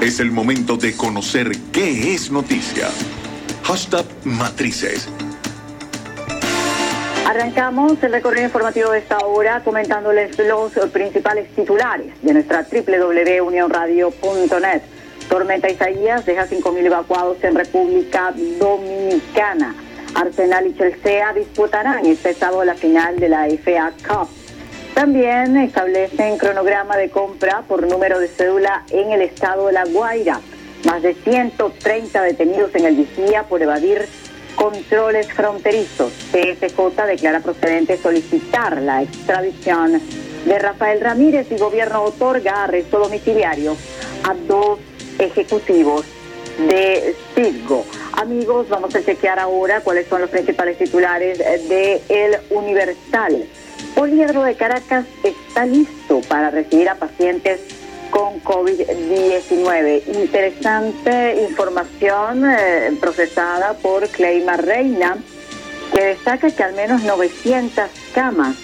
Es el momento de conocer qué es noticia. Hashtag Matrices. Arrancamos el recorrido informativo de esta hora comentándoles los principales titulares de nuestra www.unionradio.net. Tormenta Isaías deja 5.000 evacuados en República Dominicana. Arsenal y Chelsea disputarán este sábado la final de la FA Cup. También establecen cronograma de compra por número de cédula en el estado de La Guaira. Más de 130 detenidos en el vigía por evadir controles fronterizos. CSJ declara procedente solicitar la extradición de Rafael Ramírez y gobierno otorga arresto domiciliario a dos ejecutivos de CISGO. Amigos, vamos a chequear ahora cuáles son los principales titulares de El Universal. Poliedro de Caracas está listo para recibir a pacientes con COVID-19. Interesante información eh, procesada por Cleima Reina, que destaca que al menos 900 camas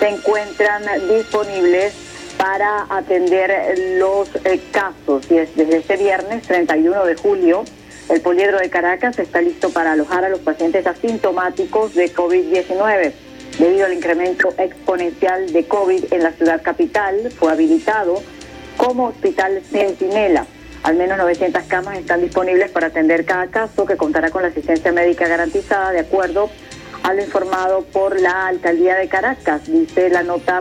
se encuentran disponibles para atender los eh, casos. Y es desde este viernes 31 de julio, el Poliedro de Caracas está listo para alojar a los pacientes asintomáticos de COVID-19 debido al incremento exponencial de COVID en la ciudad capital, fue habilitado como hospital Centinela. Al menos 900 camas están disponibles para atender cada caso que contará con la asistencia médica garantizada de acuerdo a lo informado por la alcaldía de Caracas, dice la nota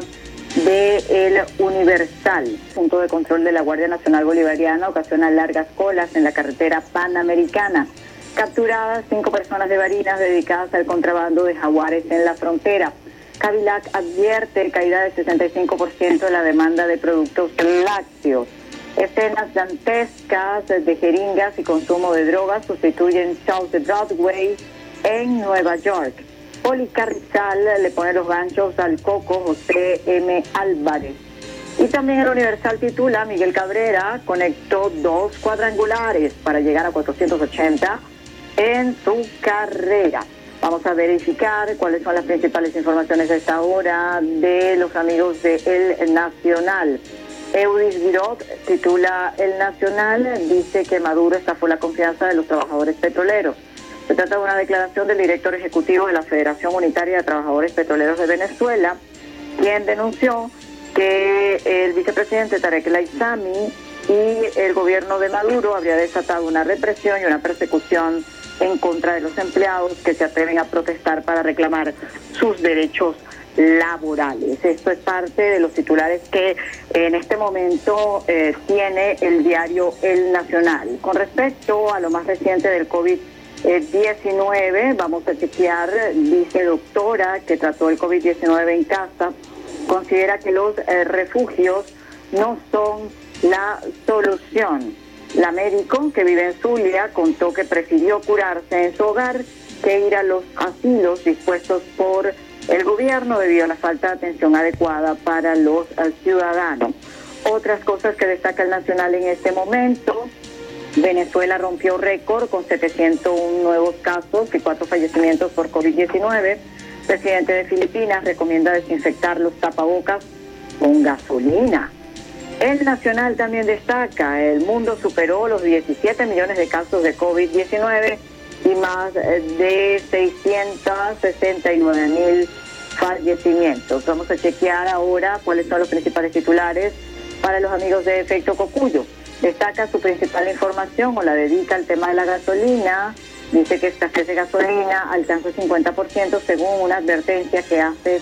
de El Universal. Punto de control de la Guardia Nacional Bolivariana ocasiona largas colas en la carretera panamericana. Capturadas cinco personas de Barinas dedicadas al contrabando de jaguares en la frontera. Cavilac advierte caída del 65% de la demanda de productos lácteos. Escenas dantescas de jeringas y consumo de drogas sustituyen South de Broadway en Nueva York. Policarrizal le pone los ganchos al coco José M. Álvarez. Y también el Universal titula Miguel Cabrera conectó dos cuadrangulares para llegar a 480 en su carrera. Vamos a verificar cuáles son las principales informaciones a esta hora de los amigos de El Nacional. Eudis Virot titula El Nacional, dice que Maduro estafó la confianza de los trabajadores petroleros. Se trata de una declaración del director ejecutivo de la Federación Unitaria de Trabajadores Petroleros de Venezuela, quien denunció que el vicepresidente Tarek Laizami y el gobierno de Maduro habría desatado una represión y una persecución en contra de los empleados que se atreven a protestar para reclamar sus derechos laborales. Esto es parte de los titulares que en este momento eh, tiene el diario El Nacional. Con respecto a lo más reciente del COVID-19, vamos a chequear, dice doctora que trató el COVID-19 en casa, considera que los eh, refugios no son la solución la médico que vive en Zulia contó que prefirió curarse en su hogar que ir a los asilos dispuestos por el gobierno debido a la falta de atención adecuada para los ciudadanos. Otras cosas que destaca el Nacional en este momento, Venezuela rompió récord con 701 nuevos casos y cuatro fallecimientos por COVID-19. presidente de Filipinas recomienda desinfectar los tapabocas con gasolina. El Nacional también destaca, el mundo superó los 17 millones de casos de COVID-19 y más de 669 mil fallecimientos. Vamos a chequear ahora cuáles son los principales titulares para los amigos de Efecto Cocuyo. Destaca su principal información o la dedica al tema de la gasolina. Dice que escasez de gasolina alcanza el 50% según una advertencia que hace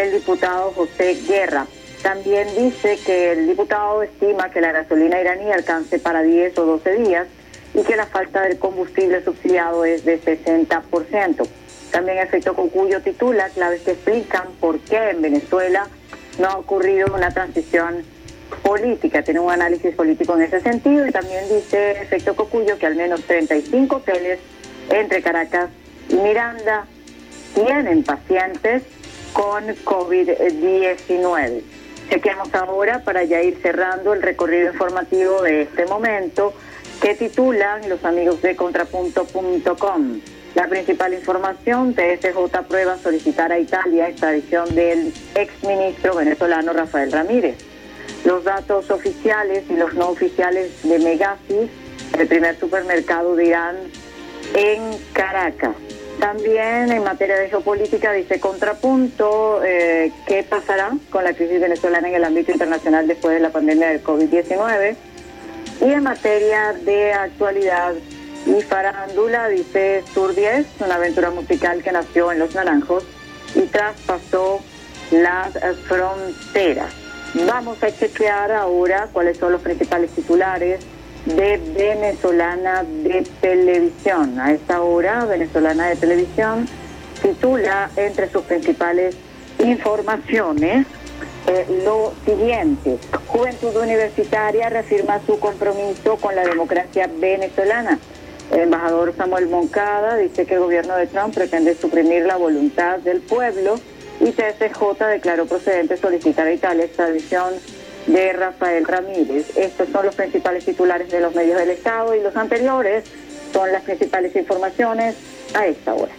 el diputado José Guerra. También dice que el diputado estima que la gasolina iraní alcance para 10 o 12 días y que la falta del combustible subsidiado es de 60%. También efecto Cocuyo titula claves que explican por qué en Venezuela no ha ocurrido una transición política. Tiene un análisis político en ese sentido y también dice efecto Cocuyo que al menos 35 hoteles entre Caracas y Miranda tienen pacientes con COVID-19. Chequeamos ahora para ya ir cerrando el recorrido informativo de este momento que titulan los amigos de contrapunto.com. La principal información, TSJ aprueba solicitar a Italia extradición del exministro venezolano Rafael Ramírez. los datos oficiales y los no oficiales de Megasis, el primer supermercado de Irán en Caracas. También en materia de geopolítica dice contrapunto, eh, ¿qué pasará con la crisis venezolana en el ámbito internacional después de la pandemia del COVID-19? Y en materia de actualidad y farándula, dice Sur 10, una aventura musical que nació en Los Naranjos y traspasó las fronteras. Vamos a chequear ahora cuáles son los principales titulares de Venezolana de Televisión. A esta hora, Venezolana de Televisión titula entre sus principales informaciones eh, lo siguiente. Juventud Universitaria reafirma su compromiso con la democracia venezolana. El embajador Samuel Moncada dice que el gobierno de Trump pretende suprimir la voluntad del pueblo y TSJ declaró procedente solicitar a Italia extradición de Rafael Ramírez. Estos son los principales titulares de los medios del Estado y los anteriores son las principales informaciones a esta hora.